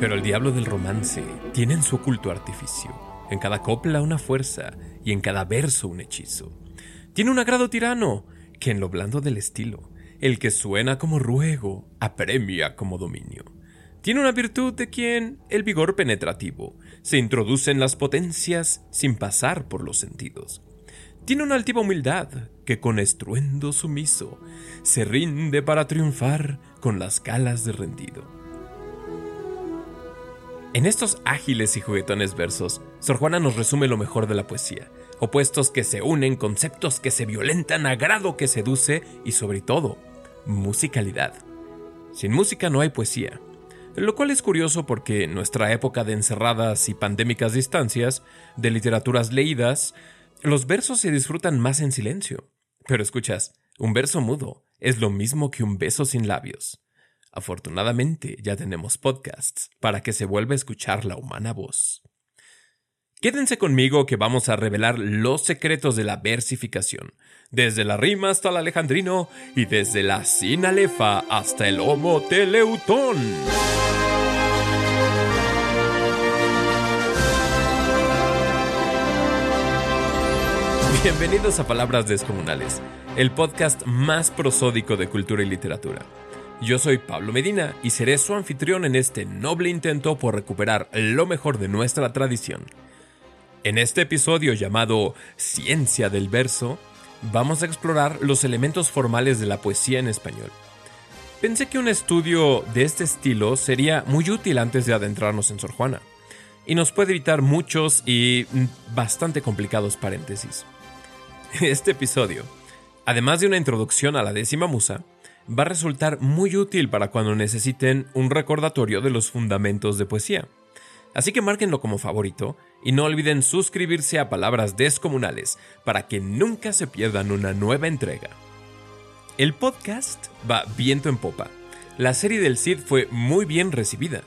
Pero el diablo del romance tiene en su oculto artificio, en cada copla una fuerza y en cada verso un hechizo. Tiene un agrado tirano, que en lo blando del estilo, el que suena como ruego, apremia como dominio. Tiene una virtud de quien el vigor penetrativo se introduce en las potencias sin pasar por los sentidos. Tiene una altiva humildad que con estruendo sumiso se rinde para triunfar con las calas de rendido. En estos ágiles y juguetones versos, Sor Juana nos resume lo mejor de la poesía. Opuestos que se unen, conceptos que se violentan, agrado que seduce y sobre todo, musicalidad. Sin música no hay poesía. Lo cual es curioso porque en nuestra época de encerradas y pandémicas distancias, de literaturas leídas, los versos se disfrutan más en silencio. Pero escuchas, un verso mudo es lo mismo que un beso sin labios. Afortunadamente ya tenemos podcasts para que se vuelva a escuchar la humana voz. Quédense conmigo que vamos a revelar los secretos de la versificación, desde la rima hasta el alejandrino y desde la sinalefa hasta el homo teleutón. Bienvenidos a Palabras Descomunales, el podcast más prosódico de cultura y literatura. Yo soy Pablo Medina y seré su anfitrión en este noble intento por recuperar lo mejor de nuestra tradición. En este episodio llamado Ciencia del Verso, vamos a explorar los elementos formales de la poesía en español. Pensé que un estudio de este estilo sería muy útil antes de adentrarnos en Sor Juana, y nos puede evitar muchos y bastante complicados paréntesis. Este episodio, además de una introducción a la décima musa, va a resultar muy útil para cuando necesiten un recordatorio de los fundamentos de poesía. Así que márquenlo como favorito y no olviden suscribirse a Palabras Descomunales para que nunca se pierdan una nueva entrega. El podcast va viento en popa. La serie del Cid fue muy bien recibida,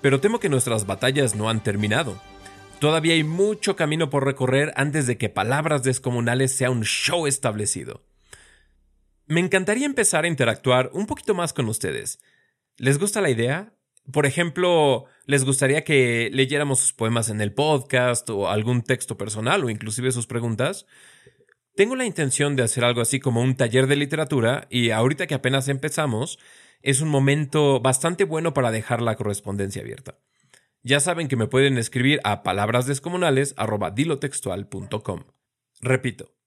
pero temo que nuestras batallas no han terminado. Todavía hay mucho camino por recorrer antes de que Palabras Descomunales sea un show establecido. Me encantaría empezar a interactuar un poquito más con ustedes. ¿Les gusta la idea? Por ejemplo, ¿les gustaría que leyéramos sus poemas en el podcast o algún texto personal o inclusive sus preguntas? Tengo la intención de hacer algo así como un taller de literatura y ahorita que apenas empezamos, es un momento bastante bueno para dejar la correspondencia abierta. Ya saben que me pueden escribir a palabrasdescomunales.dilotextual.com. Repito,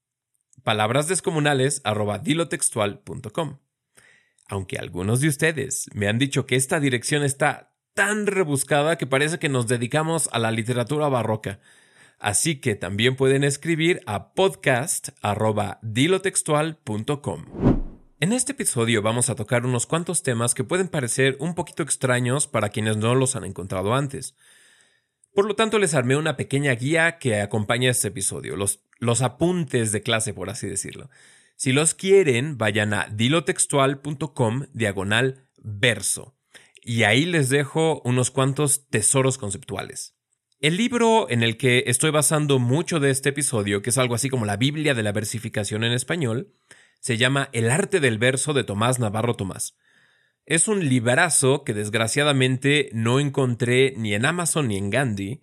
palabrasdescomunales.dilotextual.com. Aunque algunos de ustedes me han dicho que esta dirección está tan rebuscada que parece que nos dedicamos a la literatura barroca. Así que también pueden escribir a podcast.dilotextual.com. En este episodio vamos a tocar unos cuantos temas que pueden parecer un poquito extraños para quienes no los han encontrado antes. Por lo tanto, les armé una pequeña guía que acompaña este episodio, los, los apuntes de clase, por así decirlo. Si los quieren, vayan a dilotextual.com diagonal verso. Y ahí les dejo unos cuantos tesoros conceptuales. El libro en el que estoy basando mucho de este episodio, que es algo así como la Biblia de la versificación en español, se llama El arte del verso de Tomás Navarro Tomás. Es un librazo que desgraciadamente no encontré ni en Amazon ni en Gandhi,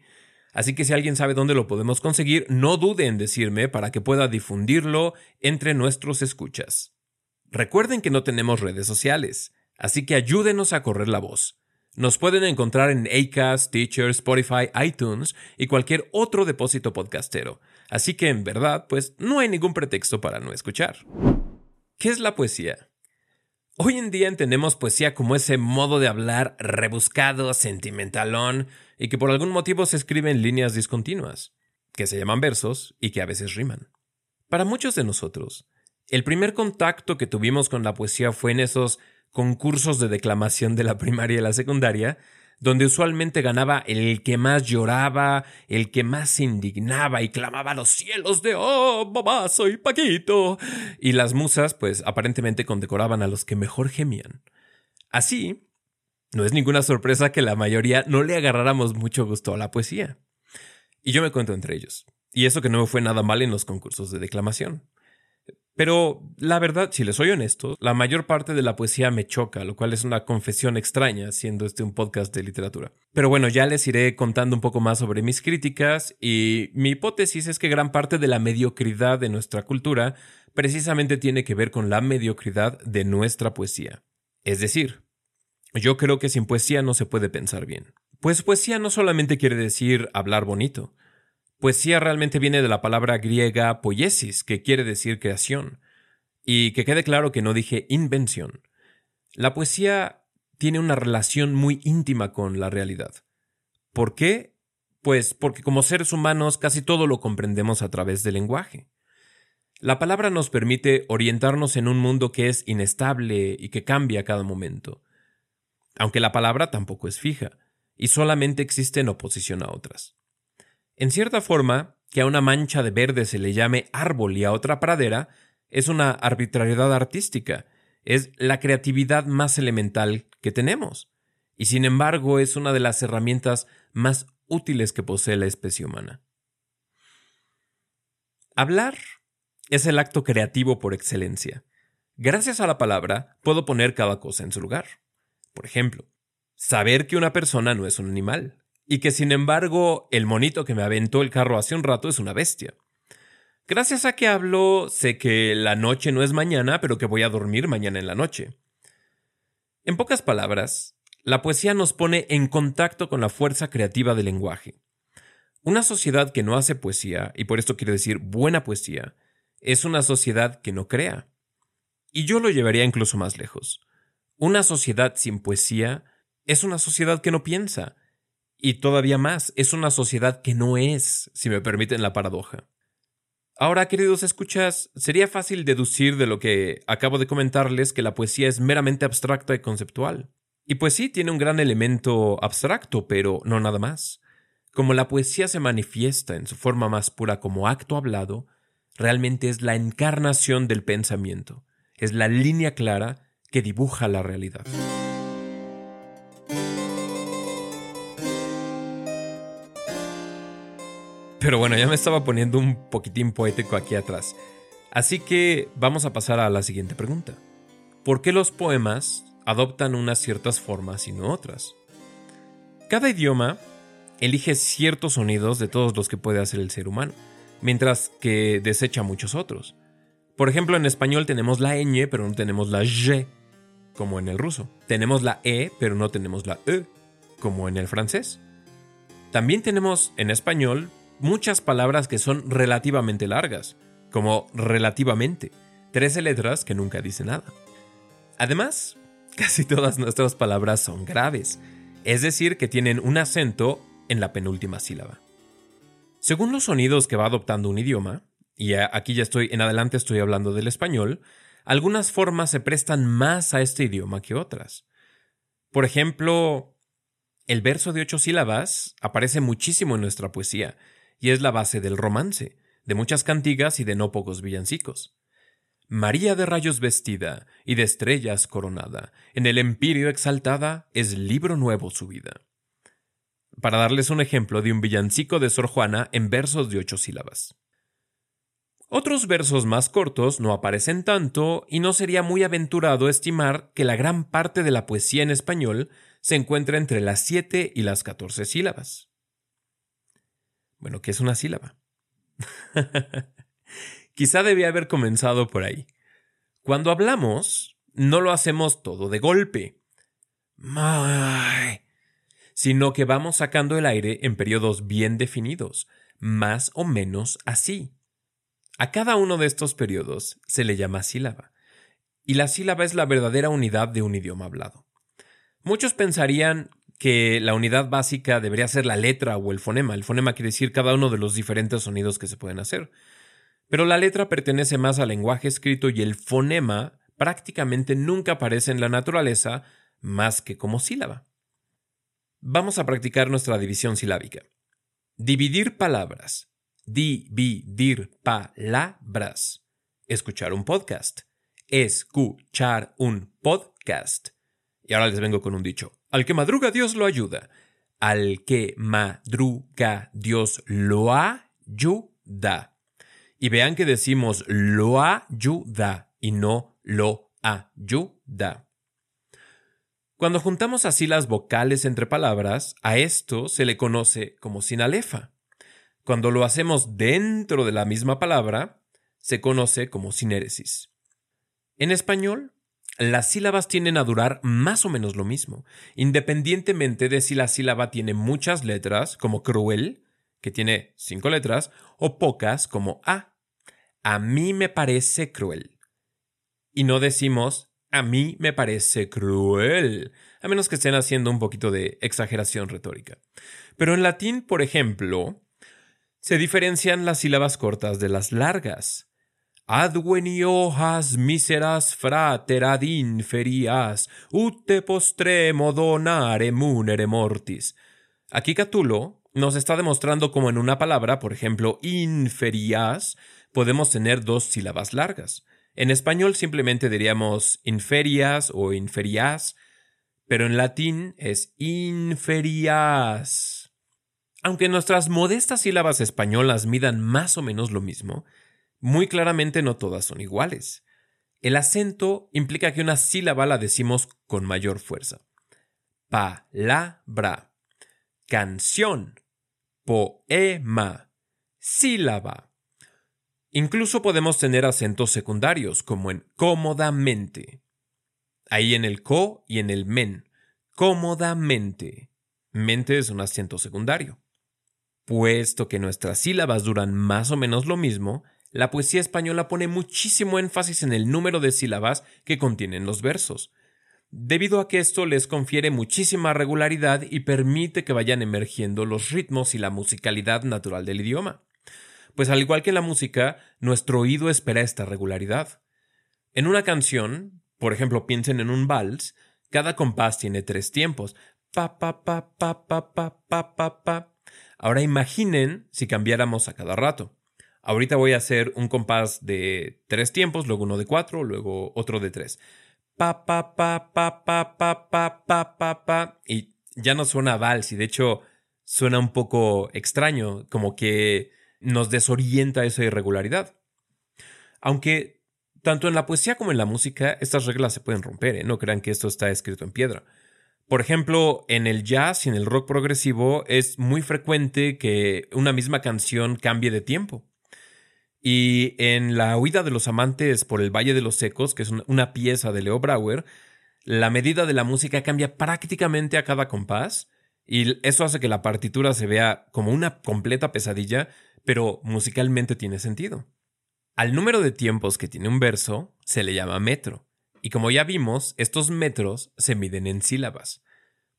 así que si alguien sabe dónde lo podemos conseguir, no dude en decirme para que pueda difundirlo entre nuestros escuchas. Recuerden que no tenemos redes sociales, así que ayúdenos a correr la voz. Nos pueden encontrar en Acast, Teacher, Spotify, iTunes y cualquier otro depósito podcastero. Así que en verdad, pues no hay ningún pretexto para no escuchar. ¿Qué es la poesía? Hoy en día entendemos poesía como ese modo de hablar rebuscado, sentimentalón, y que por algún motivo se escribe en líneas discontinuas, que se llaman versos y que a veces riman. Para muchos de nosotros, el primer contacto que tuvimos con la poesía fue en esos concursos de declamación de la primaria y la secundaria, donde usualmente ganaba el que más lloraba, el que más se indignaba y clamaba a los cielos de ¡Oh, mamá, soy Paquito! Y las musas, pues aparentemente condecoraban a los que mejor gemían. Así, no es ninguna sorpresa que la mayoría no le agarráramos mucho gusto a la poesía. Y yo me cuento entre ellos. Y eso que no me fue nada mal en los concursos de declamación. Pero la verdad, si les soy honesto, la mayor parte de la poesía me choca, lo cual es una confesión extraña, siendo este un podcast de literatura. Pero bueno, ya les iré contando un poco más sobre mis críticas y mi hipótesis es que gran parte de la mediocridad de nuestra cultura precisamente tiene que ver con la mediocridad de nuestra poesía. Es decir, yo creo que sin poesía no se puede pensar bien. Pues poesía no solamente quiere decir hablar bonito, Poesía realmente viene de la palabra griega poiesis, que quiere decir creación. Y que quede claro que no dije invención. La poesía tiene una relación muy íntima con la realidad. ¿Por qué? Pues porque como seres humanos casi todo lo comprendemos a través del lenguaje. La palabra nos permite orientarnos en un mundo que es inestable y que cambia a cada momento. Aunque la palabra tampoco es fija, y solamente existe en oposición a otras. En cierta forma, que a una mancha de verde se le llame árbol y a otra pradera, es una arbitrariedad artística, es la creatividad más elemental que tenemos, y sin embargo es una de las herramientas más útiles que posee la especie humana. Hablar es el acto creativo por excelencia. Gracias a la palabra puedo poner cada cosa en su lugar. Por ejemplo, saber que una persona no es un animal, y que sin embargo el monito que me aventó el carro hace un rato es una bestia. Gracias a que hablo, sé que la noche no es mañana, pero que voy a dormir mañana en la noche. En pocas palabras, la poesía nos pone en contacto con la fuerza creativa del lenguaje. Una sociedad que no hace poesía, y por esto quiero decir buena poesía, es una sociedad que no crea. Y yo lo llevaría incluso más lejos. Una sociedad sin poesía es una sociedad que no piensa, y todavía más, es una sociedad que no es, si me permiten la paradoja. Ahora, queridos escuchas, sería fácil deducir de lo que acabo de comentarles que la poesía es meramente abstracta y conceptual. Y pues sí, tiene un gran elemento abstracto, pero no nada más. Como la poesía se manifiesta en su forma más pura como acto hablado, realmente es la encarnación del pensamiento, es la línea clara que dibuja la realidad. Pero bueno, ya me estaba poniendo un poquitín poético aquí atrás. Así que vamos a pasar a la siguiente pregunta. ¿Por qué los poemas adoptan unas ciertas formas y no otras? Cada idioma elige ciertos sonidos de todos los que puede hacer el ser humano, mientras que desecha muchos otros. Por ejemplo, en español tenemos la ñ, pero no tenemos la y, como en el ruso. Tenemos la e, pero no tenemos la e, como en el francés. También tenemos en español muchas palabras que son relativamente largas, como relativamente, 13 letras que nunca dicen nada. Además, casi todas nuestras palabras son graves, es decir, que tienen un acento en la penúltima sílaba. Según los sonidos que va adoptando un idioma, y aquí ya estoy en adelante estoy hablando del español, algunas formas se prestan más a este idioma que otras. Por ejemplo, el verso de ocho sílabas aparece muchísimo en nuestra poesía, y es la base del romance, de muchas cantigas y de no pocos villancicos. María de rayos vestida y de estrellas coronada, en el empirio exaltada, es libro nuevo su vida. Para darles un ejemplo de un villancico de Sor Juana en versos de ocho sílabas. Otros versos más cortos no aparecen tanto y no sería muy aventurado estimar que la gran parte de la poesía en español se encuentra entre las siete y las catorce sílabas. Bueno, ¿qué es una sílaba? Quizá debía haber comenzado por ahí. Cuando hablamos, no lo hacemos todo de golpe. Sino que vamos sacando el aire en periodos bien definidos, más o menos así. A cada uno de estos periodos se le llama sílaba, y la sílaba es la verdadera unidad de un idioma hablado. Muchos pensarían que la unidad básica debería ser la letra o el fonema. El fonema quiere decir cada uno de los diferentes sonidos que se pueden hacer. Pero la letra pertenece más al lenguaje escrito y el fonema prácticamente nunca aparece en la naturaleza más que como sílaba. Vamos a practicar nuestra división silábica. Dividir palabras. Dividir palabras. Escuchar un podcast. Escuchar un podcast. Y ahora les vengo con un dicho. Al que madruga Dios lo ayuda. Al que madruga Dios lo ayuda. Y vean que decimos lo ayuda y no lo ayuda. Cuando juntamos así las vocales entre palabras, a esto se le conoce como sinalefa. Cuando lo hacemos dentro de la misma palabra, se conoce como sinéresis. En español, las sílabas tienden a durar más o menos lo mismo, independientemente de si la sílaba tiene muchas letras, como cruel, que tiene cinco letras, o pocas, como a. A mí me parece cruel. Y no decimos a mí me parece cruel, a menos que estén haciendo un poquito de exageración retórica. Pero en latín, por ejemplo, se diferencian las sílabas cortas de las largas. Hojas miseras frater ad inferias, ute postremo donare munere mortis. Aquí Catulo nos está demostrando cómo en una palabra, por ejemplo, inferias, podemos tener dos sílabas largas. En español simplemente diríamos inferias o inferias, pero en latín es inferias. Aunque nuestras modestas sílabas españolas midan más o menos lo mismo, muy claramente no todas son iguales. El acento implica que una sílaba la decimos con mayor fuerza. Palabra, canción, poema, sílaba. Incluso podemos tener acentos secundarios, como en cómodamente. Ahí en el co y en el men. Cómodamente. Mente es un acento secundario. Puesto que nuestras sílabas duran más o menos lo mismo, la poesía española pone muchísimo énfasis en el número de sílabas que contienen los versos, debido a que esto les confiere muchísima regularidad y permite que vayan emergiendo los ritmos y la musicalidad natural del idioma. Pues al igual que la música, nuestro oído espera esta regularidad. En una canción, por ejemplo, piensen en un vals, cada compás tiene tres tiempos. Pa pa pa pa pa pa pa pa pa. Ahora imaginen si cambiáramos a cada rato. Ahorita voy a hacer un compás de tres tiempos, luego uno de cuatro, luego otro de tres. Pa, pa, pa, pa, pa, pa, pa, pa, pa. Y ya no suena vals y de hecho suena un poco extraño, como que nos desorienta esa irregularidad. Aunque tanto en la poesía como en la música estas reglas se pueden romper, ¿eh? no crean que esto está escrito en piedra. Por ejemplo, en el jazz y en el rock progresivo es muy frecuente que una misma canción cambie de tiempo. Y en La huida de los amantes por el Valle de los Secos, que es una pieza de Leo Brauer, la medida de la música cambia prácticamente a cada compás y eso hace que la partitura se vea como una completa pesadilla, pero musicalmente tiene sentido. Al número de tiempos que tiene un verso se le llama metro, y como ya vimos, estos metros se miden en sílabas.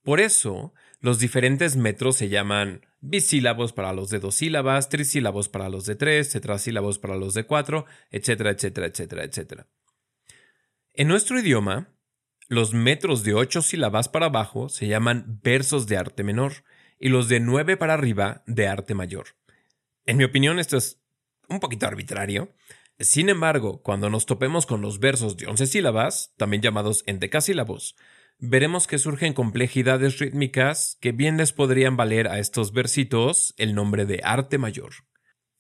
Por eso, los diferentes metros se llaman bisílabos para los de dos sílabas, trisílabos para los de tres, tetrasílabos para los de cuatro, etcétera, etcétera, etcétera, etcétera. En nuestro idioma, los metros de ocho sílabas para abajo se llaman versos de arte menor y los de nueve para arriba de arte mayor. En mi opinión, esto es un poquito arbitrario. Sin embargo, cuando nos topemos con los versos de once sílabas, también llamados endecasílabos, veremos que surgen complejidades rítmicas que bien les podrían valer a estos versitos el nombre de arte mayor.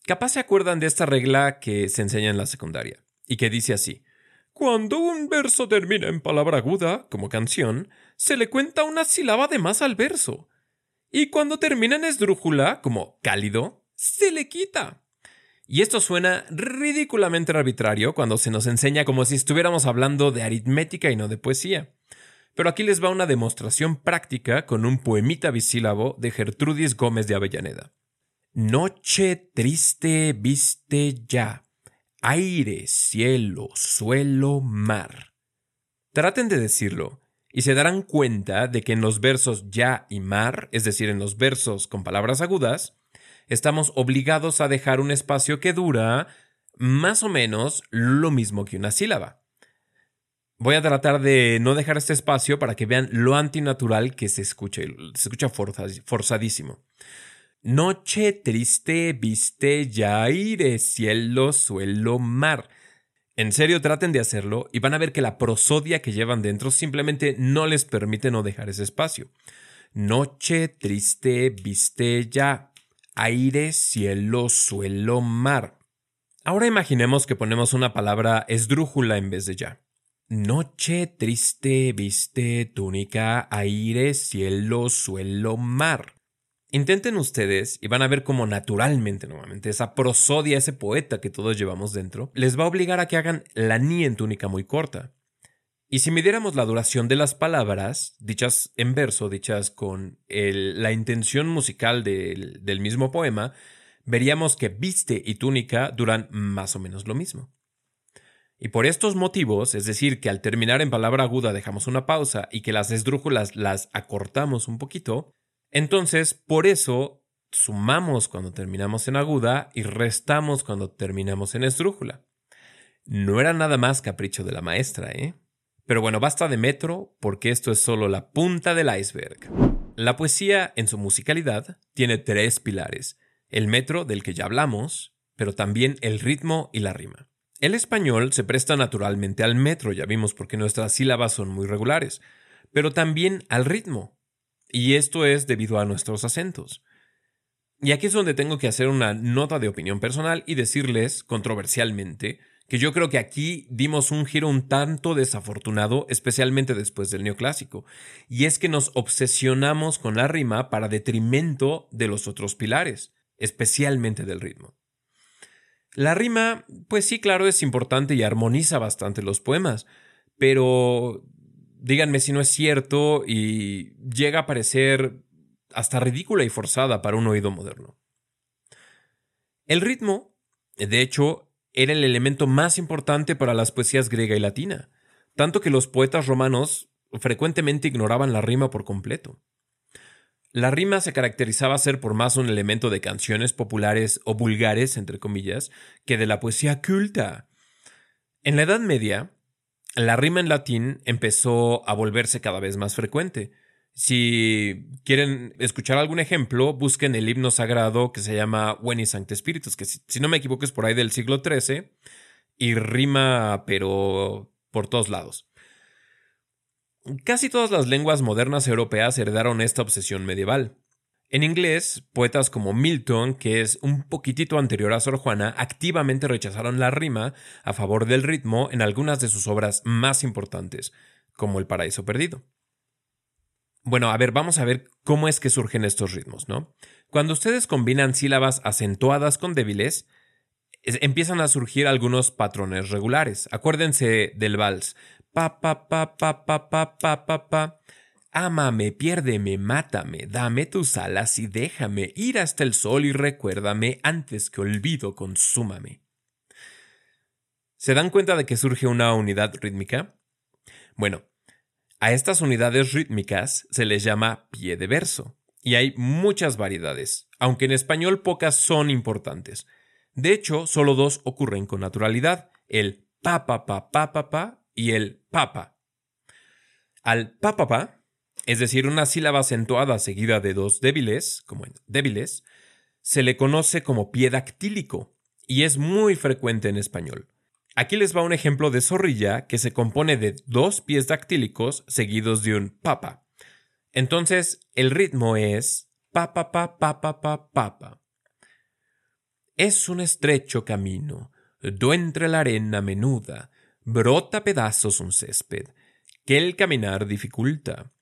Capaz se acuerdan de esta regla que se enseña en la secundaria, y que dice así. Cuando un verso termina en palabra aguda, como canción, se le cuenta una sílaba de más al verso. Y cuando termina en esdrújula, como cálido, se le quita. Y esto suena ridículamente arbitrario cuando se nos enseña como si estuviéramos hablando de aritmética y no de poesía. Pero aquí les va una demostración práctica con un poemita bisílabo de Gertrudis Gómez de Avellaneda. Noche triste viste ya, aire, cielo, suelo, mar. Traten de decirlo, y se darán cuenta de que en los versos ya y mar, es decir, en los versos con palabras agudas, estamos obligados a dejar un espacio que dura más o menos lo mismo que una sílaba. Voy a tratar de no dejar este espacio para que vean lo antinatural que se escucha. Se escucha forzadísimo. Noche triste, viste ya aire, cielo, suelo, mar. En serio, traten de hacerlo y van a ver que la prosodia que llevan dentro simplemente no les permite no dejar ese espacio. Noche triste, viste ya aire, cielo, suelo, mar. Ahora imaginemos que ponemos una palabra esdrújula en vez de ya. Noche triste, viste, túnica, aire, cielo, suelo, mar. Intenten ustedes y van a ver cómo naturalmente, nuevamente, esa prosodia, ese poeta que todos llevamos dentro, les va a obligar a que hagan la ni en túnica muy corta. Y si midiéramos la duración de las palabras, dichas en verso, dichas con la intención musical del, del mismo poema, veríamos que viste y túnica duran más o menos lo mismo. Y por estos motivos, es decir, que al terminar en palabra aguda dejamos una pausa y que las esdrújulas las acortamos un poquito, entonces por eso sumamos cuando terminamos en aguda y restamos cuando terminamos en esdrújula. No era nada más capricho de la maestra, ¿eh? Pero bueno, basta de metro porque esto es solo la punta del iceberg. La poesía, en su musicalidad, tiene tres pilares. El metro, del que ya hablamos, pero también el ritmo y la rima. El español se presta naturalmente al metro, ya vimos porque nuestras sílabas son muy regulares, pero también al ritmo. Y esto es debido a nuestros acentos. Y aquí es donde tengo que hacer una nota de opinión personal y decirles, controversialmente, que yo creo que aquí dimos un giro un tanto desafortunado, especialmente después del neoclásico, y es que nos obsesionamos con la rima para detrimento de los otros pilares, especialmente del ritmo. La rima, pues sí, claro, es importante y armoniza bastante los poemas, pero díganme si no es cierto y llega a parecer hasta ridícula y forzada para un oído moderno. El ritmo, de hecho, era el elemento más importante para las poesías griega y latina, tanto que los poetas romanos frecuentemente ignoraban la rima por completo. La rima se caracterizaba ser por más un elemento de canciones populares o vulgares, entre comillas, que de la poesía culta. En la Edad Media, la rima en latín empezó a volverse cada vez más frecuente, si quieren escuchar algún ejemplo, busquen el himno sagrado que se llama Veni Sancte Spiritus, que si, no me equivoco es por ahí del siglo XIII y rima, pero por todos lados. Casi todas las lenguas modernas europeas heredaron esta obsesión medieval. En inglés, poetas como Milton, que es un poquitito anterior a Sor Juana, activamente rechazaron la rima a favor del ritmo en algunas de sus obras más importantes, como El Paraíso Perdido. Bueno, a ver, vamos a ver cómo es que surgen estos ritmos, ¿no? Cuando ustedes combinan sílabas acentuadas con débiles, empiezan a surgir algunos patrones regulares. Acuérdense del vals. Pa, pa, pa, pa, pa, pa, pa, pa. Ámame, piérdeme, mátame, dame tus alas y déjame ir hasta el sol y recuérdame antes que olvido consúmame. ¿Se dan cuenta de que surge una unidad rítmica? Bueno, a estas unidades rítmicas se les llama pie de verso, y hay muchas variedades, aunque en español pocas son importantes. De hecho, solo dos ocurren con naturalidad, el pa pa pa pa pa pa y el papa. Al pa pa pa, es decir, una sílaba acentuada seguida de dos débiles, como en débiles, se le conoce como pie dactílico y es muy frecuente en español. Aquí les va un ejemplo de zorrilla que se compone de dos pies dactílicos seguidos de un papa. Entonces, el ritmo es pa pa pa. Es un estrecho camino, do entre la arena menuda, brota pedazos un césped, que el caminar dificulta,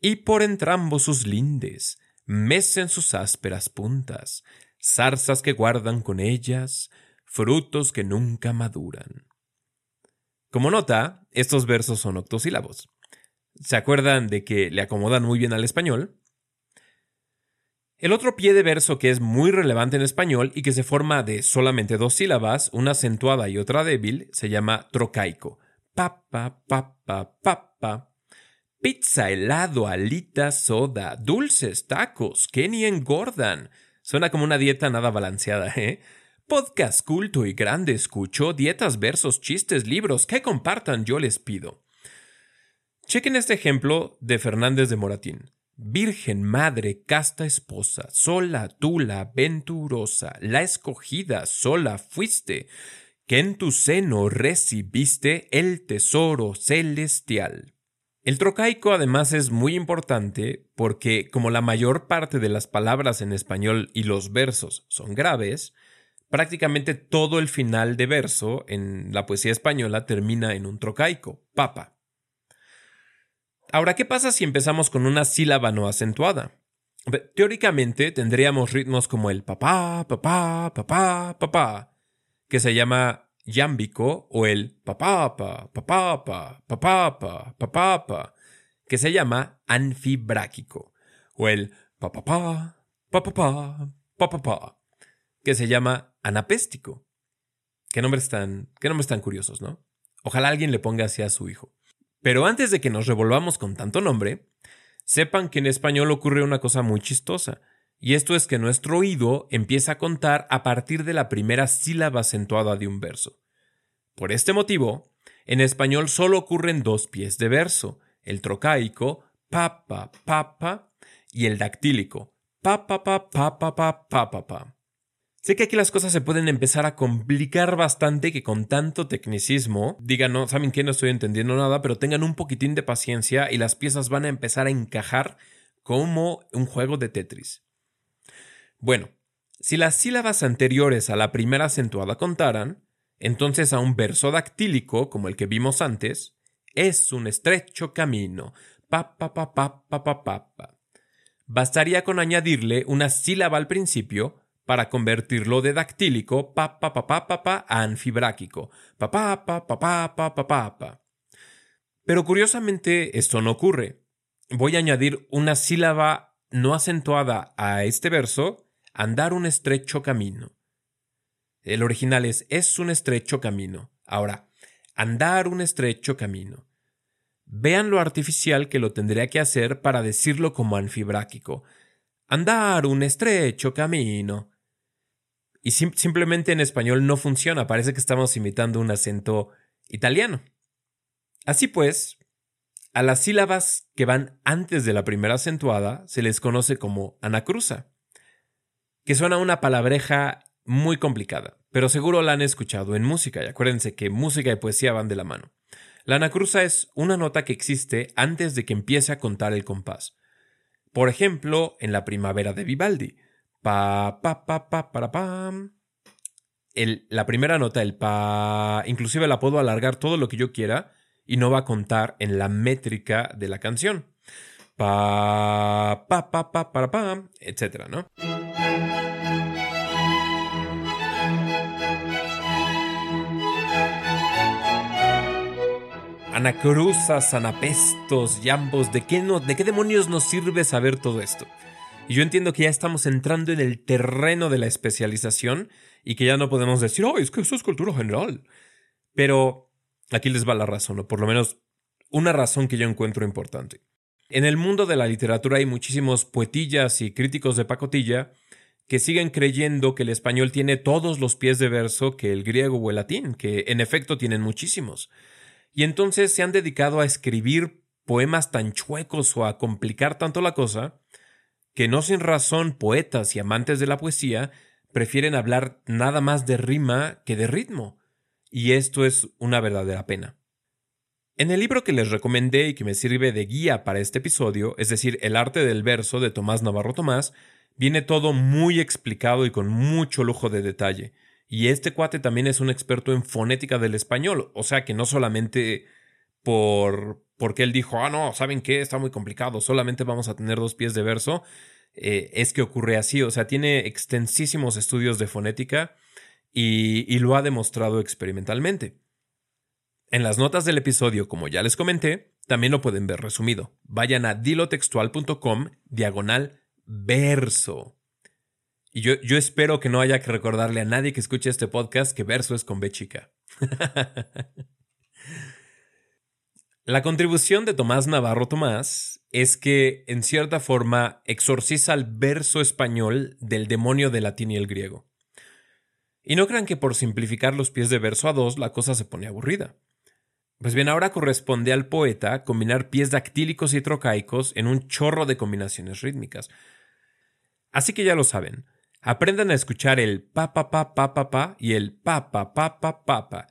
y por entrambos sus lindes, mecen sus ásperas puntas, zarzas que guardan con ellas, frutos que nunca maduran. Como nota, estos versos son octosílabos. ¿Se acuerdan de que le acomodan muy bien al español? El otro pie de verso que es muy relevante en español y que se forma de solamente dos sílabas, una acentuada y otra débil, se llama trocaico. Papa, papa, papa. Pizza, helado, alitas, soda, dulces, tacos, que ni engordan. Suena como una dieta nada balanceada, ¿eh? Podcast culto y grande escucho, dietas, versos, chistes, libros, que compartan yo les pido. Chequen este ejemplo de Fernández de Moratín. Virgen, madre, casta esposa, sola, tula, venturosa, la escogida, sola fuiste, que en tu seno recibiste el tesoro celestial. El trocaico además es muy importante porque como la mayor parte de las palabras en español y los versos son graves, prácticamente todo el final de verso en la poesía española termina en un trocaico, papa. Ahora, ¿qué pasa si empezamos con una sílaba no acentuada? Teóricamente tendríamos ritmos como el papá, papá, papá, papá, que se llama yámbico, o el papá, papá, papá, papá, papá, que se llama anfibráquico, o el papá, papá, papá, que se llama anapéstico. Qué nombres tan, qué nombres tan curiosos, ¿no? Ojalá alguien le ponga así a su hijo. Pero antes de que nos revolvamos con tanto nombre, sepan que en español ocurre una cosa muy chistosa, y esto es que nuestro oído empieza a contar a partir de la primera sílaba acentuada de un verso. Por este motivo, en español solo ocurren dos pies de verso, el trocaico, papa, papa, y el dactílico, papa, papa, papa, papa, pa. Sé que aquí las cosas se pueden empezar a complicar bastante que con tanto tecnicismo digan, no, saben que no estoy entendiendo nada, pero tengan un poquitín de paciencia y las piezas van a empezar a encajar como un juego de Tetris. Bueno, si las sílabas anteriores a la primera acentuada contaran, entonces a un verso dactílico, como el que vimos antes, es un estrecho camino. Pa, pa, pa, pa, pa, pa, pa. Bastaría con añadirle una sílaba al principio para convertirlo de dactílico pa pa pa pa pa, pa a anfibráquico pa pa pa pa pa pa pa pa pa. Pero curiosamente esto no ocurre. Voy a añadir una sílaba no acentuada a este verso, andar un estrecho camino. El original es es un estrecho camino. Ahora, andar un estrecho camino. Vean lo artificial que lo tendría que hacer para decirlo como anfibráquico. Andar un estrecho camino. Y simplemente en español no funciona, parece que estamos imitando un acento italiano. Así pues, a las sílabas que van antes de la primera acentuada se les conoce como anacruza, que suena una palabreja muy complicada, pero seguro la han escuchado en música, y acuérdense que música y poesía van de la mano. La anacruza es una nota que existe antes de que empiece a contar el compás. Por ejemplo, en la primavera de Vivaldi, Pa, pa, pa, pa, para, pam. El, la primera nota, el pa, inclusive la puedo alargar todo lo que yo quiera y no va a contar en la métrica de la canción. Pa, pa, pa, pa, para, pam, etcétera, ¿no? Anacruzas, anapestos, yambos, ¿de qué, no, ¿de qué demonios nos sirve saber todo esto? Y yo entiendo que ya estamos entrando en el terreno de la especialización y que ya no podemos decir, oh, es que eso es cultura general. Pero aquí les va la razón, o por lo menos una razón que yo encuentro importante. En el mundo de la literatura hay muchísimos poetillas y críticos de pacotilla que siguen creyendo que el español tiene todos los pies de verso que el griego o el latín, que en efecto tienen muchísimos. Y entonces se han dedicado a escribir poemas tan chuecos o a complicar tanto la cosa que no sin razón poetas y amantes de la poesía prefieren hablar nada más de rima que de ritmo, y esto es una verdadera pena. En el libro que les recomendé y que me sirve de guía para este episodio, es decir, El arte del verso de Tomás Navarro Tomás, viene todo muy explicado y con mucho lujo de detalle. Y este cuate también es un experto en fonética del español, o sea que no solamente por porque él dijo, ah, no, ¿saben qué? Está muy complicado, solamente vamos a tener dos pies de verso, eh, es que ocurre así, o sea, tiene extensísimos estudios de fonética y, lo ha demostrado experimentalmente. En las notas del episodio, como ya les comenté, también lo pueden ver resumido. Vayan a dilotextual.com diagonal verso. Y yo, yo espero que no haya que recordarle a nadie que escuche este podcast que verso es con B chica. La contribución de Tomás Navarro Tomás es que, en cierta forma, exorciza el verso español del demonio del latín y el griego. Y no crean que por simplificar los pies de verso a dos la cosa se pone aburrida. Pues bien, ahora corresponde al poeta combinar pies dactílicos y trocaicos en un chorro de combinaciones rítmicas. Así que ya lo saben, aprendan a escuchar el pa pa pa pa pa pa y el pa pa pa pa pa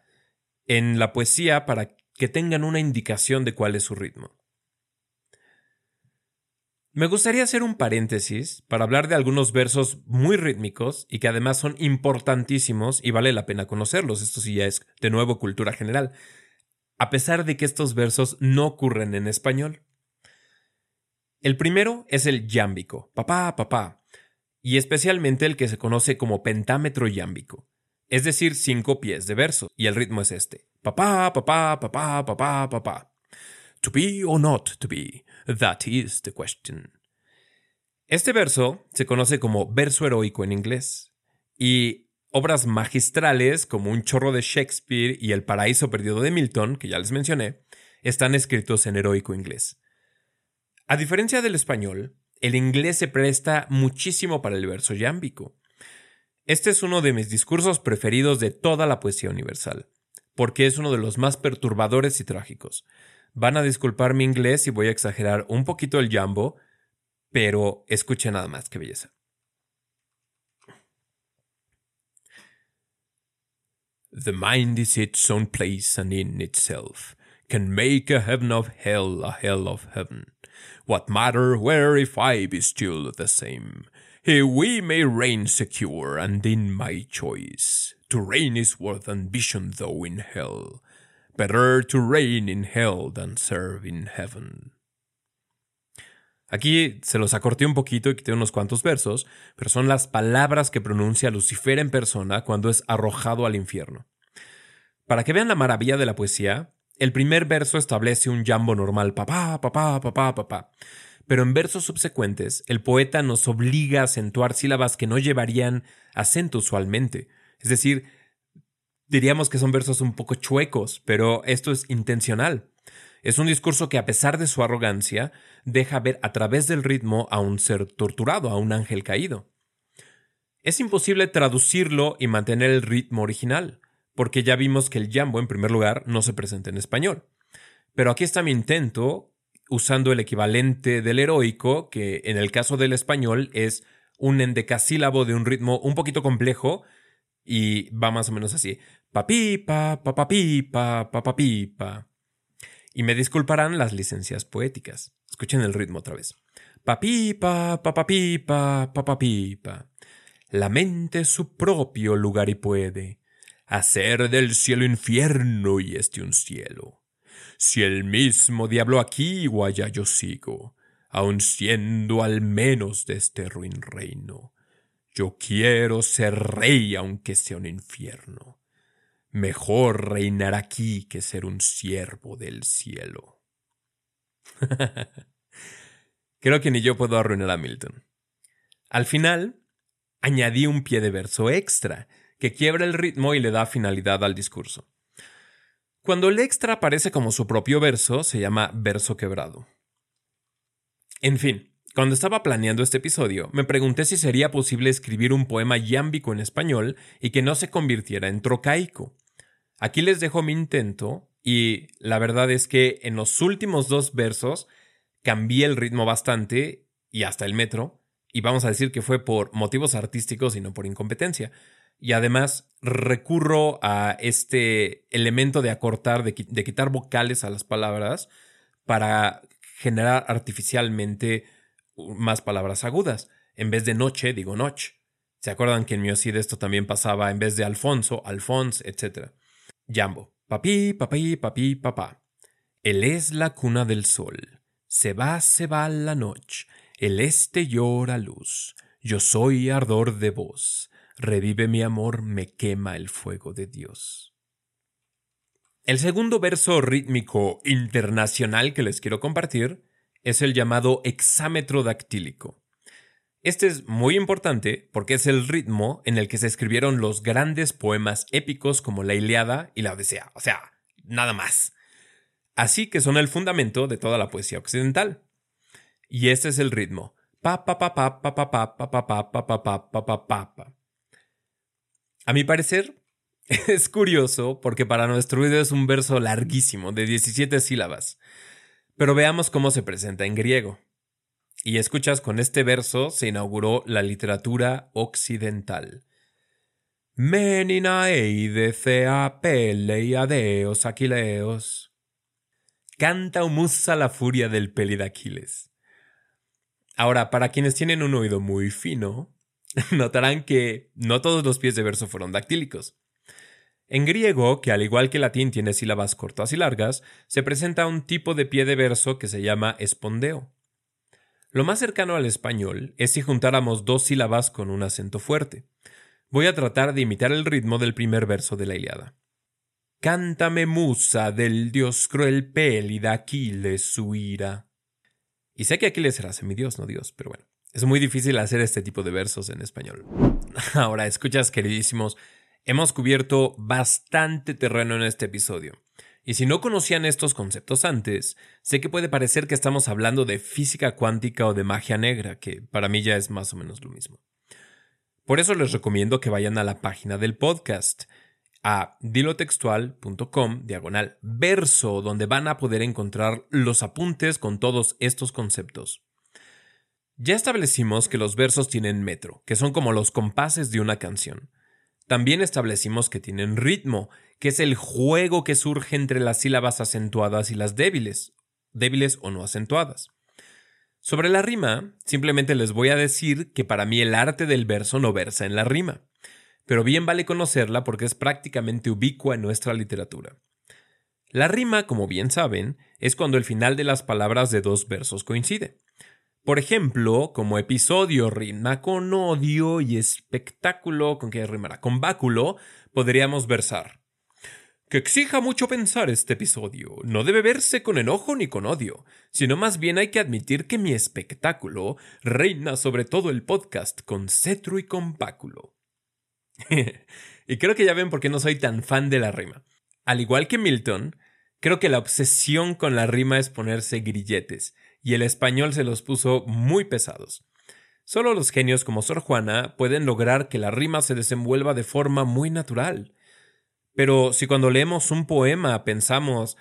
en la poesía para que tengan una indicación de cuál es su ritmo. Me gustaría hacer un paréntesis para hablar de algunos versos muy rítmicos y que además son importantísimos y vale la pena conocerlos. Esto sí ya es de nuevo cultura general. A pesar de que estos versos no ocurren en español. El primero es el yámbico, papá, papá, y especialmente el que se conoce como pentámetro yámbico, es decir, cinco pies de verso, y el ritmo es este: papá, papá, papá, papá, papá. To be or not to be, that is the question. Este verso se conoce como verso heroico en inglés, y obras magistrales como Un chorro de Shakespeare y El paraíso perdido de Milton, que ya les mencioné, están escritos en heroico inglés. A diferencia del español, el inglés se presta muchísimo para el verso yámbico. Este es uno de mis discursos preferidos de toda la poesía universal, porque es uno de los más perturbadores y trágicos. Van a disculpar mi inglés y voy a exagerar un poquito el jambo, pero escuchen nada más, qué belleza. The mind is its own place and in itself can make a heaven of hell a hell of heaven. What matter where if I be still the same? Here we may reign secure and in my choice. To reign is worth ambition though in hell. Better to reign in hell than serve in heaven. Aquí se los acorté un poquito y quité unos cuantos versos, pero son las palabras que pronuncia Lucifer en persona cuando es arrojado al infierno. Para que vean la maravilla de la poesía, el primer verso establece un jambo normal, papá, papá, papá, papá. Pero en versos subsecuentes, el poeta nos obliga a acentuar sílabas que no llevarían acento usualmente. Es decir, diríamos que son versos un poco chuecos, pero esto es intencional. Es un discurso que, a pesar de su arrogancia, deja ver a través del ritmo a un ser torturado, a un ángel caído. Es imposible traducirlo y mantener el ritmo original porque ya vimos que el jambo, en primer lugar, no se presenta en español. Pero aquí está mi intento, usando el equivalente del heroico, que en el caso del español es un endecasílabo de un ritmo un poquito complejo y va más o menos así. Papipa, papapipa, papapipa. Y me disculparán las licencias poéticas. Escuchen el ritmo otra vez. Papipa, papapipa, papapipa. La mente su propio lugar y puede hacer del cielo infierno y este un cielo. Si el mismo diablo aquí o allá yo sigo, aun siendo al menos de este ruin reino, yo quiero ser rey aunque sea un infierno. Mejor reinar aquí que ser un siervo del cielo. Creo que ni yo puedo arruinar a Milton. Al final, añadí un pie de verso extra, que quiebra el ritmo y le da finalidad al discurso. Cuando el extra aparece como su propio verso, se llama verso quebrado. En fin, cuando estaba planeando este episodio, me pregunté si sería posible escribir un poema yámbico en español y que no se convirtiera en trocaico. Aquí les dejo mi intento y la verdad es que en los últimos dos versos cambié el ritmo bastante y hasta el metro, y vamos a decir que fue por motivos artísticos y no por incompetencia y además recurro a este elemento de acortar, de, quitar vocales a las palabras para generar artificialmente más palabras agudas. En vez de noche, digo noche. ¿Se acuerdan que en mi de esto también pasaba en vez de Alfonso, Alfons, etc. Jambo. Papi, papi, papi, papá. Él es la cuna del sol. Se va, se va la noche. El este llora luz. Yo soy ardor de voz. Revive mi amor, me quema el fuego de Dios. El segundo verso rítmico internacional que les quiero compartir es el llamado hexámetro dactílico. Este es muy importante porque es el ritmo en el que se escribieron los grandes poemas épicos como la Iliada y la Odisea, o sea, nada más. Así que son el fundamento de toda la poesía occidental. Y este es el ritmo. Pa pa pa pa pa pa pa pa pa pa pa pa pa pa pa. A mi parecer, es curioso porque para nuestro video es un verso larguísimo, de 17 sílabas. Pero veamos cómo se presenta en griego. Y escuchas, con este verso se inauguró la literatura occidental. Meninaeide adeos aquileos. Canta musa la furia del peli de Aquiles. Ahora, para quienes tienen un oído muy fino, notarán que no todos los pies de verso fueron dactílicos. En griego, que al igual que latín tiene sílabas cortas y largas, se presenta un tipo de pie de verso que se llama espondeo. Lo más cercano al español es si juntáramos dos sílabas con un acento fuerte. Voy a tratar de imitar el ritmo del primer verso de la Iliada. Cántame musa del dios cruel Pélida Aquiles su ira. Y sé que Aquiles era semidios, no Dios, pero bueno. Es muy difícil hacer este tipo de versos en español. Ahora, escuchas, queridísimos, hemos cubierto bastante terreno en este episodio. Y si no conocían estos conceptos antes, sé que puede parecer que estamos hablando de física cuántica o de magia negra, que para mí ya es más o menos lo mismo. Por eso les recomiendo que vayan a la página del podcast, a dilotextual.com, diagonal verso, donde van a poder encontrar los apuntes con todos estos conceptos. Ya establecimos que los versos tienen metro, que son como los compases de una canción. También establecimos que tienen ritmo, que es el juego que surge entre las sílabas acentuadas y las débiles, débiles o no acentuadas. Sobre la rima, simplemente les voy a decir que para mí el arte del verso no versa en la rima, pero bien vale conocerla porque es prácticamente ubicua en nuestra literatura. La rima, como bien saben, es cuando el final de las palabras de dos versos coincide. Por ejemplo, como episodio rima con odio y espectáculo, ¿con qué rimará? Con báculo, podríamos versar. Que exija mucho pensar este episodio. No debe verse con enojo ni con odio, sino más bien hay que admitir que mi espectáculo reina sobre todo el podcast con cetro y con báculo. y creo que ya ven por qué no soy tan fan de la rima. Al igual que Milton, creo que la obsesión con la rima es ponerse grilletes y el español se los puso muy pesados. Solo los genios como Sor Juana pueden lograr que la rima se desenvuelva de forma muy natural. Pero si cuando leemos un poema pensamos,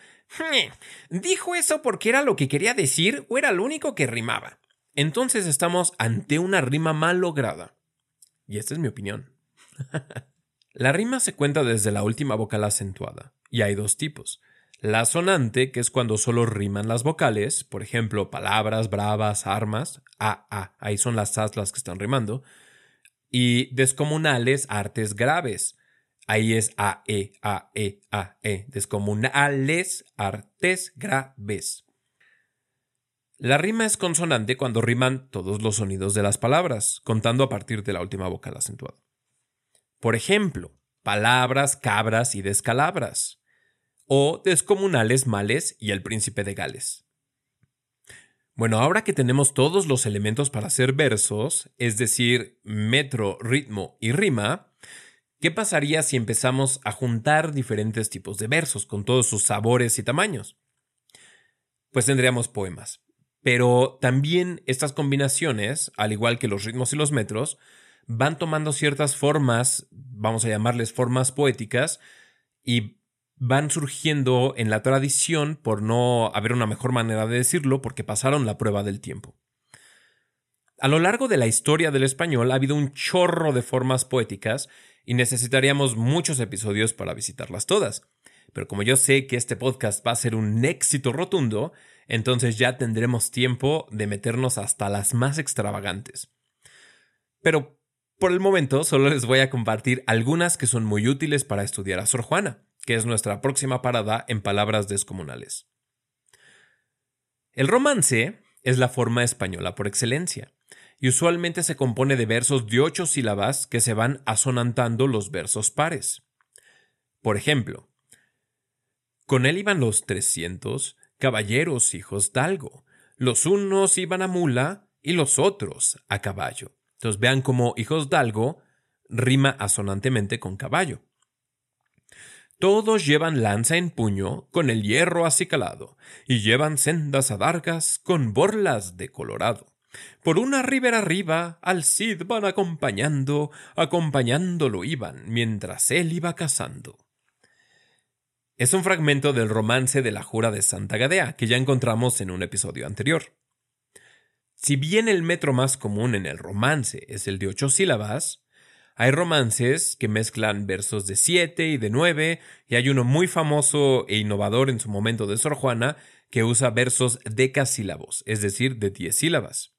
¿dijo eso porque era lo que quería decir o era lo único que rimaba? Entonces estamos ante una rima mal lograda. Y esta es mi opinión. la rima se cuenta desde la última vocal acentuada, y hay dos tipos. La sonante, que es cuando solo riman las vocales, por ejemplo, palabras, bravas, armas, a, a, ahí son las as las que están rimando, y descomunales, artes graves, ahí es a, e, a, e, a, e, descomunales, artes graves. La rima es consonante cuando riman todos los sonidos de las palabras, contando a partir de la última vocal acentuada. Por ejemplo, palabras, cabras y descalabras o Descomunales Males y El Príncipe de Gales. Bueno, ahora que tenemos todos los elementos para hacer versos, es decir, metro, ritmo y rima, ¿qué pasaría si empezamos a juntar diferentes tipos de versos con todos sus sabores y tamaños? Pues tendríamos poemas. Pero también estas combinaciones, al igual que los ritmos y los metros, van tomando ciertas formas, vamos a llamarles formas poéticas, y van surgiendo en la tradición, por no haber una mejor manera de decirlo, porque pasaron la prueba del tiempo. A lo largo de la historia del español ha habido un chorro de formas poéticas y necesitaríamos muchos episodios para visitarlas todas. Pero como yo sé que este podcast va a ser un éxito rotundo, entonces ya tendremos tiempo de meternos hasta las más extravagantes. Pero por el momento solo les voy a compartir algunas que son muy útiles para estudiar a Sor Juana que es nuestra próxima parada en palabras descomunales. El romance es la forma española por excelencia, y usualmente se compone de versos de ocho sílabas que se van asonantando los versos pares. Por ejemplo, con él iban los trescientos caballeros hijos d'algo. Los unos iban a mula y los otros a caballo. Entonces vean cómo hijos d'algo rima asonantemente con caballo. Todos llevan lanza en puño, con el hierro acicalado, y llevan sendas adargas con borlas de colorado. Por una ribera arriba al Cid van acompañando, acompañándolo iban, mientras él iba cazando. Es un fragmento del romance de la Jura de Santa Gadea, que ya encontramos en un episodio anterior. Si bien el metro más común en el romance es el de ocho sílabas, hay romances que mezclan versos de siete y de nueve, y hay uno muy famoso e innovador en su momento de Sor Juana que usa versos decasílabos, es decir, de diez sílabas.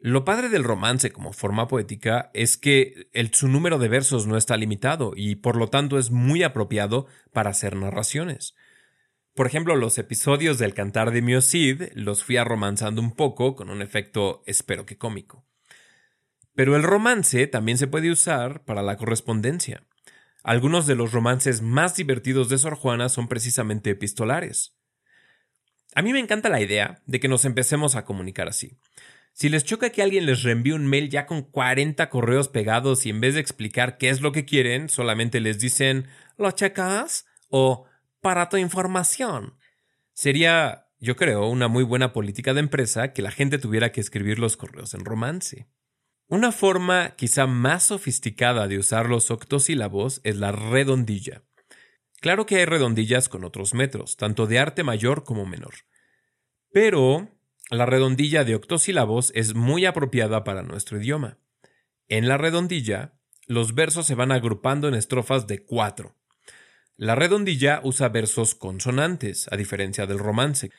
Lo padre del romance como forma poética es que su número de versos no está limitado y por lo tanto es muy apropiado para hacer narraciones. Por ejemplo, los episodios del Cantar de Mio Cid los fui romanzando un poco con un efecto espero que cómico. Pero el romance también se puede usar para la correspondencia. Algunos de los romances más divertidos de Sor Juana son precisamente epistolares. A mí me encanta la idea de que nos empecemos a comunicar así. Si les choca que alguien les reenvíe un mail ya con 40 correos pegados y en vez de explicar qué es lo que quieren, solamente les dicen ¿lo checas? o para tu información. Sería, yo creo, una muy buena política de empresa que la gente tuviera que escribir los correos en romance. Una forma quizá más sofisticada de usar los octosílabos es la redondilla. Claro que hay redondillas con otros metros, tanto de arte mayor como menor. Pero la redondilla de octosílabos es muy apropiada para nuestro idioma. En la redondilla, los versos se van agrupando en estrofas de cuatro. La redondilla usa versos consonantes, a diferencia del romance.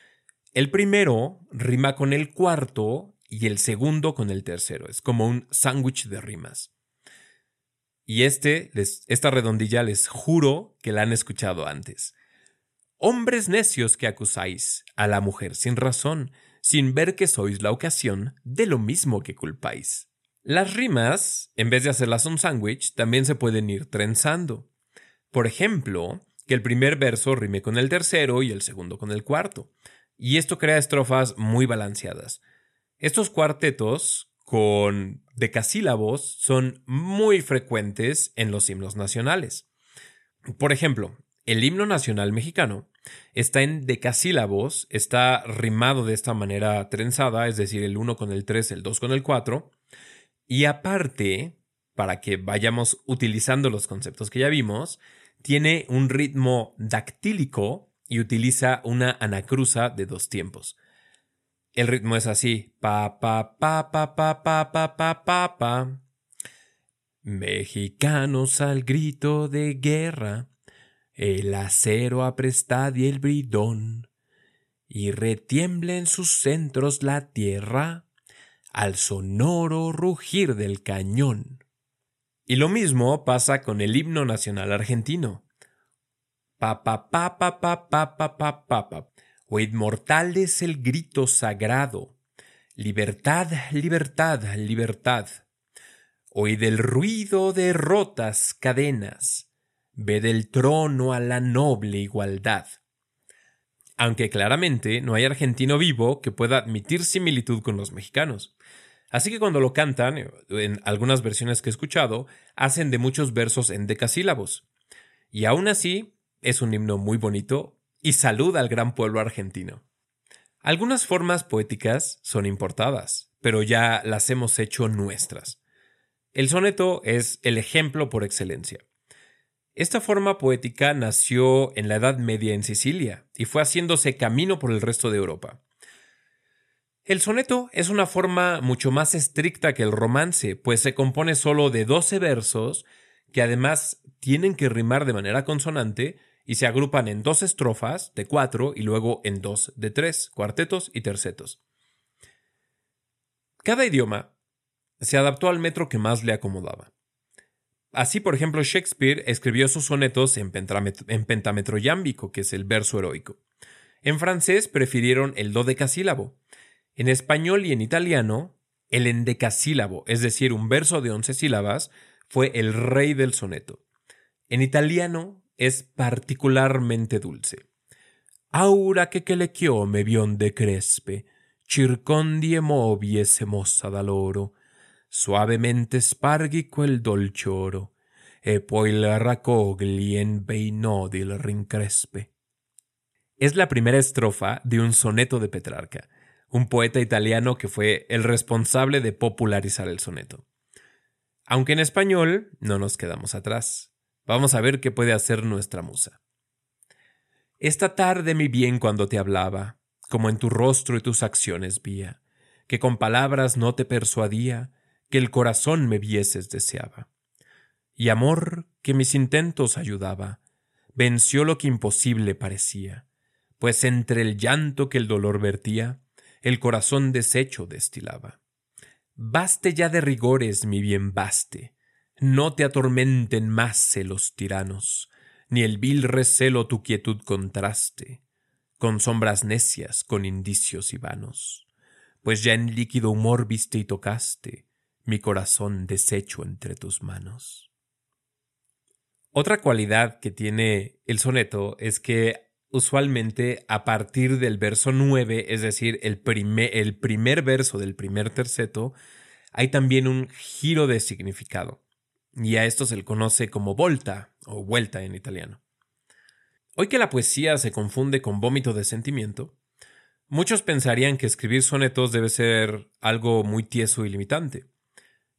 El primero rima con el cuarto y el segundo con el tercero. Es como un sándwich de rimas. Y este, esta redondilla les juro que la han escuchado antes. Hombres necios que acusáis a la mujer sin razón, sin ver que sois la ocasión de lo mismo que culpáis. Las rimas, en vez de hacerlas un sándwich, también se pueden ir trenzando. Por ejemplo, que el primer verso rime con el tercero y el segundo con el cuarto. Y esto crea estrofas muy balanceadas. Estos cuartetos con decasílabos son muy frecuentes en los himnos nacionales. Por ejemplo, el himno nacional mexicano está en decasílabos, está rimado de esta manera trenzada, es decir, el 1 con el 3, el 2 con el 4, y aparte, para que vayamos utilizando los conceptos que ya vimos, tiene un ritmo dactílico y utiliza una anacruza de dos tiempos. El ritmo es así, pa pa pa pa pa pa pa pa pa pa. Mexicanos al grito de guerra el acero aprestad y el bridón, y retiembla en sus centros la tierra al sonoro rugir del cañón. Y lo mismo pasa con el himno nacional argentino. Pa pa pa pa pa pa pa pa pa pa. Oíd mortales el grito sagrado. Libertad, libertad, libertad. Oíd el ruido de rotas cadenas ve del trono a la noble igualdad. Aunque claramente no hay argentino vivo que pueda admitir similitud con los mexicanos. Así que cuando lo cantan, en algunas versiones que he escuchado, hacen de muchos versos en decasílabos. Y aún así, es un himno muy bonito y saluda al gran pueblo argentino. Algunas formas poéticas son importadas, pero ya las hemos hecho nuestras. El soneto es el ejemplo por excelencia. Esta forma poética nació en la Edad Media en Sicilia y fue haciéndose camino por el resto de Europa. El soneto es una forma mucho más estricta que el romance, pues se compone solo de 12 versos que además tienen que rimar de manera consonante y se agrupan en dos estrofas de cuatro y luego en dos de tres, cuartetos y tercetos. Cada idioma se adaptó al metro que más le acomodaba. Así, por ejemplo, Shakespeare escribió sus sonetos en, pentametro yámbico, que es el verso heroico. En francés prefirieron el dodecasílabo. En español y en italiano, el endecasílabo, es decir, un verso de once sílabas, fue el rey del soneto. En italiano es particularmente dulce. Aura che che le chiome bionde crespe, circondi e moviese mossa da loro, suavemente sparghi quel dolce oro, e poi il raccogli en bei nodi il rincrespe. Es la primera estrofa de un soneto de Petrarca, un poeta italiano que fue el responsable de popularizar el soneto. Aunque en español no nos quedamos atrás. Vamos a ver qué puede hacer nuestra musa. Esta tarde mi bien cuando te hablaba, como en tu rostro y tus acciones vía, que con palabras no te persuadía, que el corazón me vieses deseaba. Y amor, que mis intentos ayudaba, venció lo que imposible parecía, pues entre el llanto que el dolor vertía, el corazón deshecho destilaba. Baste ya de rigores, mi bien baste. No te atormenten más los tiranos, ni el vil recelo tu quietud contraste, con sombras necias, con indicios y vanos. Pues ya en líquido humor viste y tocaste mi corazón deshecho entre tus manos. Otra cualidad que tiene el soneto es que usualmente a partir del verso 9, es decir, el, el primer verso del primer terceto, hay también un giro de significado. Y a esto se le conoce como volta o vuelta en italiano. Hoy que la poesía se confunde con vómito de sentimiento, muchos pensarían que escribir sonetos debe ser algo muy tieso y limitante.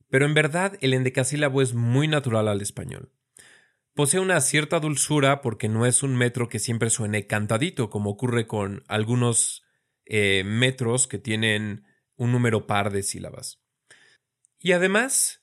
Pero en verdad el endecasílabo es muy natural al español. Posee una cierta dulzura porque no es un metro que siempre suene cantadito, como ocurre con algunos eh, metros que tienen un número par de sílabas. Y además,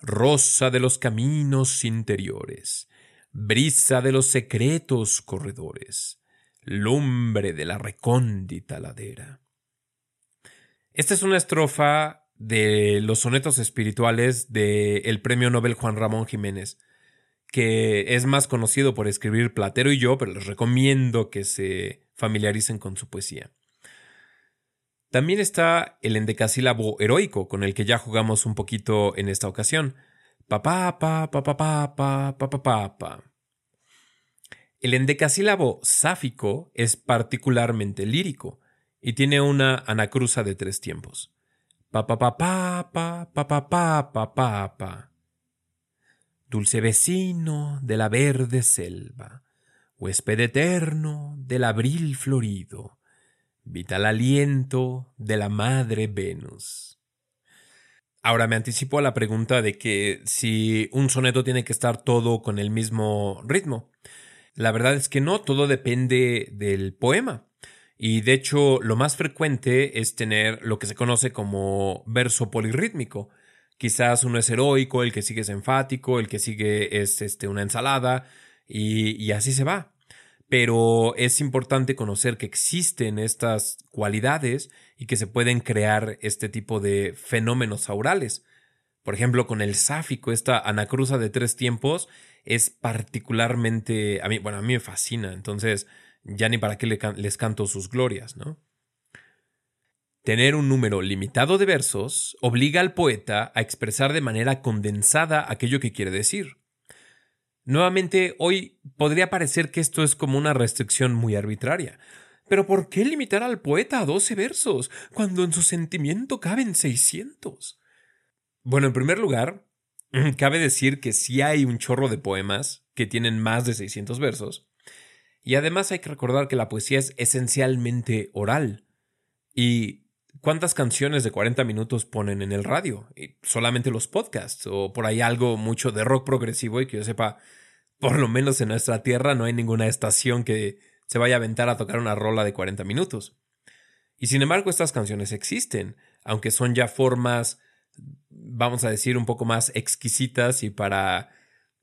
rosa de los caminos interiores, brisa de los secretos corredores, lumbre de la recóndita ladera. Esta es una estrofa de los sonetos espirituales del premio Nobel Juan Ramón Jiménez, que es más conocido por escribir Platero y yo, pero les recomiendo que se familiaricen con su poesía. También está el endecasílabo heroico, con el que ya jugamos un poquito en esta ocasión. Pa pa pa El endecasílabo sáfico es particularmente lírico y tiene una anacruza de tres tiempos. Pa pa dulce vecino de la verde selva, huésped eterno del abril florido, vital aliento de la madre Venus. Ahora me anticipo a la pregunta de que si un soneto tiene que estar todo con el mismo ritmo. La verdad es que no, todo depende del poema. Y de hecho, lo más frecuente es tener lo que se conoce como verso polirrítmico, Quizás uno es heroico, el que sigue es enfático, el que sigue es este, una ensalada y, y así se va. Pero es importante conocer que existen estas cualidades y que se pueden crear este tipo de fenómenos aurales. Por ejemplo, con el sáfico, esta anacruza de tres tiempos es particularmente, a mí, bueno, a mí me fascina, entonces ya ni para qué les canto sus glorias, ¿no? Tener un número limitado de versos obliga al poeta a expresar de manera condensada aquello que quiere decir. Nuevamente, hoy podría parecer que esto es como una restricción muy arbitraria. Pero ¿por qué limitar al poeta a 12 versos cuando en su sentimiento caben 600? Bueno, en primer lugar, cabe decir que sí hay un chorro de poemas que tienen más de 600 versos. Y además hay que recordar que la poesía es esencialmente oral. Y ¿Cuántas canciones de 40 minutos ponen en el radio? Y solamente los podcasts o por ahí algo mucho de rock progresivo y que yo sepa, por lo menos en nuestra tierra no hay ninguna estación que se vaya a aventar a tocar una rola de 40 minutos. Y sin embargo estas canciones existen, aunque son ya formas, vamos a decir, un poco más exquisitas y para,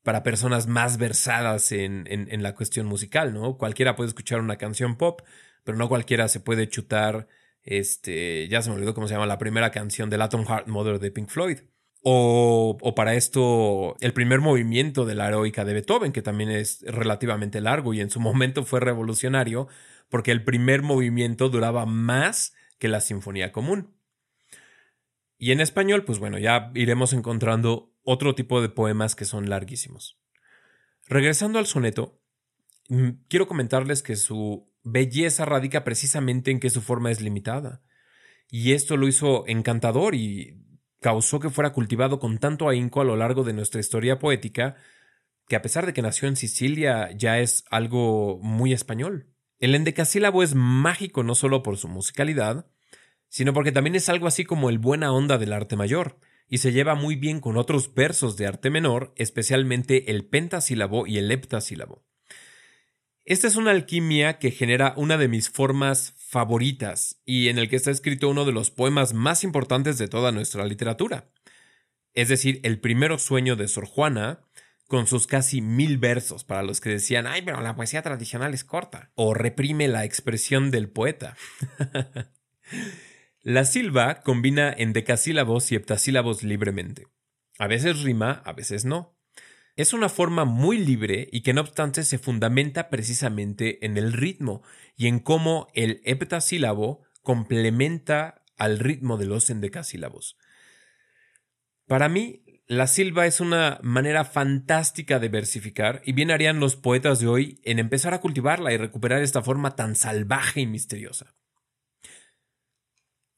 para personas más versadas en, en, en la cuestión musical, ¿no? Cualquiera puede escuchar una canción pop, pero no cualquiera se puede chutar este, ya se me olvidó cómo se llama la primera canción del Atom Heart Mother de Pink Floyd. O, o, para esto, el primer movimiento de la heroica de Beethoven, que también es relativamente largo y en su momento fue revolucionario, porque el primer movimiento duraba más que la sinfonía común. Y en español, pues bueno, ya iremos encontrando otro tipo de poemas que son larguísimos. Regresando al soneto, mm, quiero comentarles que su belleza radica precisamente en que su forma es limitada. Y esto lo hizo encantador y causó que fuera cultivado con tanto ahínco a lo largo de nuestra historia poética, que a pesar de que nació en Sicilia ya es algo muy español. El endecasílabo es mágico no solo por su musicalidad, sino porque también es algo así como el buena onda del arte mayor, y se lleva muy bien con otros versos de arte menor, especialmente el pentasílabo y el heptasílabo. Esta es una alquimia que genera una de mis formas favoritas y en el que está escrito uno de los poemas más importantes de toda nuestra literatura. Es decir, el primero sueño de Sor Juana, con sus casi mil versos para los que decían, ay, pero la poesía tradicional es corta, o reprime la expresión del poeta. la silva combina en decasílabos y heptasílabos libremente. A veces rima, a veces no. Es una forma muy libre y que no obstante se fundamenta precisamente en el ritmo y en cómo el heptasílabo complementa al ritmo de los endecasílabos. Para mí, la silva es una manera fantástica de versificar y bien harían los poetas de hoy en empezar a cultivarla y recuperar esta forma tan salvaje y misteriosa.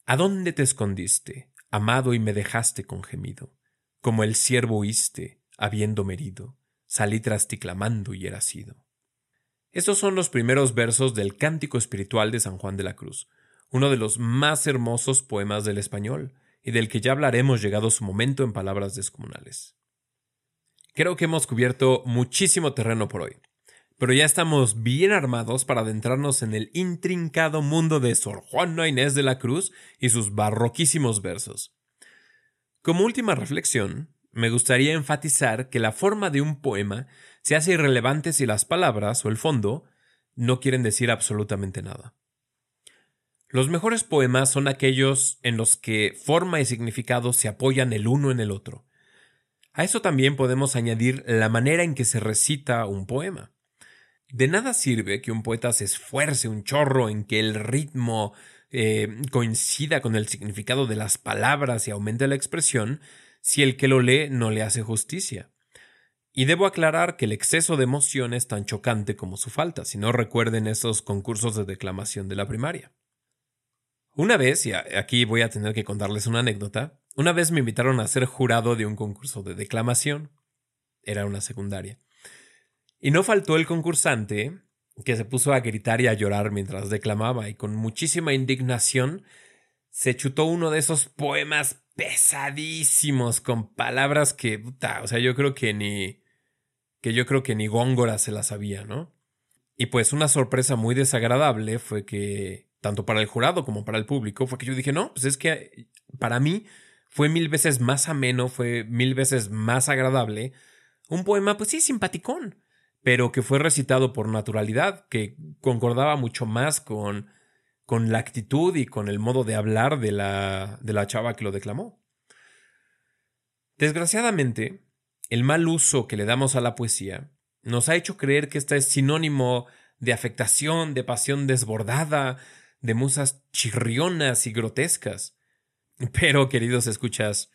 ¿A dónde te escondiste, amado, y me dejaste con gemido? Como el siervo huiste, habiendo herido, salí tras ti clamando y era sido. Estos son los primeros versos del Cántico Espiritual de San Juan de la Cruz, uno de los más hermosos poemas del español, y del que ya hablaremos llegado su momento en palabras descomunales. Creo que hemos cubierto muchísimo terreno por hoy, pero ya estamos bien armados para adentrarnos en el intrincado mundo de Sor Juana Inés de la Cruz y sus barroquísimos versos. Como última reflexión, me gustaría enfatizar que la forma de un poema se hace irrelevante si las palabras o el fondo no quieren decir absolutamente nada. Los mejores poemas son aquellos en los que forma y significado se apoyan el uno en el otro. A eso también podemos añadir la manera en que se recita un poema. De nada sirve que un poeta se esfuerce un chorro en que el ritmo eh, coincida con el significado de las palabras y aumente la expresión si el que lo lee no le hace justicia. Y debo aclarar que el exceso de emoción es tan chocante como su falta, si no recuerden esos concursos de declamación de la primaria. Una vez, y aquí voy a tener que contarles una anécdota, una vez me invitaron a ser jurado de un concurso de declamación. Era una secundaria. Y no faltó el concursante que se puso a gritar y a llorar mientras declamaba y con muchísima indignación se chutó uno de esos poemas pesadísimos con palabras que, o sea, yo creo que ni que yo creo que ni Góngora se las sabía, ¿no? Y pues una sorpresa muy desagradable fue que tanto para el jurado como para el público, fue que yo dije, no, pues es que para mí fue mil veces más ameno, fue mil veces más agradable. Un poema, pues sí, simpaticón, pero que fue recitado por naturalidad, que concordaba mucho más con, con la actitud y con el modo de hablar de la, de la chava que lo declamó. Desgraciadamente, el mal uso que le damos a la poesía nos ha hecho creer que esta es sinónimo de afectación, de pasión desbordada, de musas chirrionas y grotescas. Pero, queridos escuchas,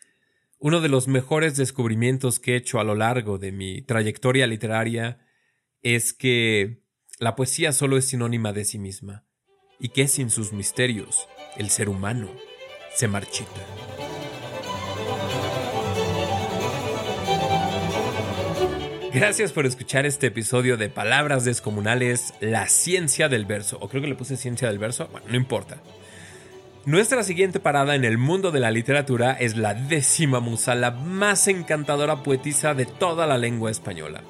uno de los mejores descubrimientos que he hecho a lo largo de mi trayectoria literaria es que la poesía solo es sinónima de sí misma, y que sin sus misterios el ser humano se marchita. Gracias por escuchar este episodio de Palabras Descomunales, la ciencia del verso. O creo que le puse ciencia del verso. Bueno, no importa. Nuestra siguiente parada en el mundo de la literatura es la décima musa, la más encantadora poetisa de toda la lengua española.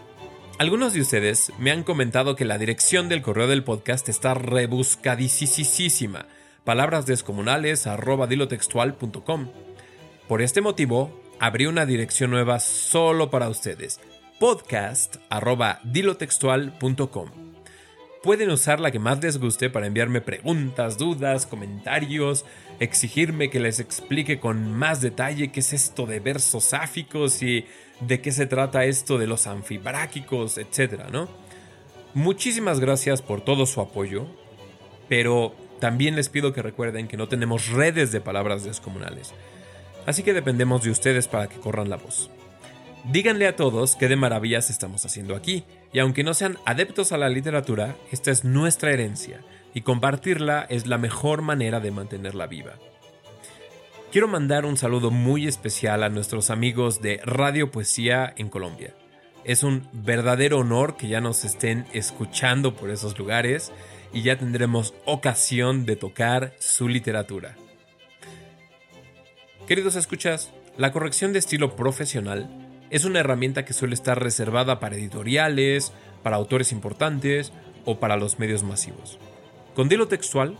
Algunos de ustedes me han comentado que la dirección del correo del podcast está rebuscadísima. Palabras descomunales Por este motivo, abrí una dirección nueva solo para ustedes podcast.dilotextual.com. Pueden usar la que más les guste para enviarme preguntas, dudas, comentarios, exigirme que les explique con más detalle qué es esto de versos sáficos y de qué se trata esto de los anfibráquicos, etc. ¿no? Muchísimas gracias por todo su apoyo, pero también les pido que recuerden que no tenemos redes de palabras descomunales, así que dependemos de ustedes para que corran la voz. Díganle a todos qué de maravillas estamos haciendo aquí, y aunque no sean adeptos a la literatura, esta es nuestra herencia, y compartirla es la mejor manera de mantenerla viva. Quiero mandar un saludo muy especial a nuestros amigos de Radio Poesía en Colombia. Es un verdadero honor que ya nos estén escuchando por esos lugares y ya tendremos ocasión de tocar su literatura. Queridos escuchas, La corrección de estilo profesional es una herramienta que suele estar reservada para editoriales, para autores importantes o para los medios masivos. Con Dilo Textual,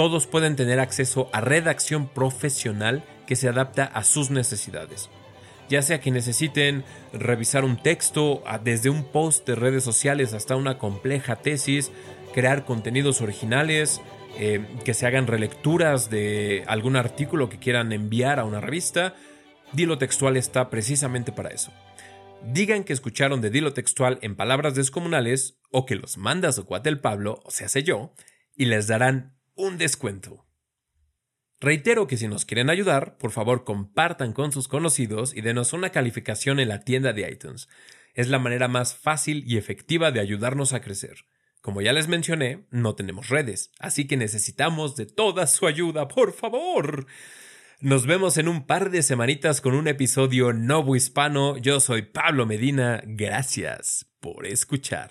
todos pueden tener acceso a redacción profesional que se adapta a sus necesidades. Ya sea que necesiten revisar un texto desde un post de redes sociales hasta una compleja tesis, crear contenidos originales, eh, que se hagan relecturas de algún artículo que quieran enviar a una revista, Dilo Textual está precisamente para eso. Digan que escucharon de Dilo Textual en palabras descomunales o que los manda su cuate el Pablo, o sea, sé yo, y les darán un descuento. Reitero que si nos quieren ayudar, por favor compartan con sus conocidos y denos una calificación en la tienda de iTunes. Es la manera más fácil y efectiva de ayudarnos a crecer. Como ya les mencioné, no tenemos redes, así que necesitamos de toda su ayuda, por favor. Nos vemos en un par de semanitas con un episodio novo hispano. Yo soy Pablo Medina. Gracias por escuchar.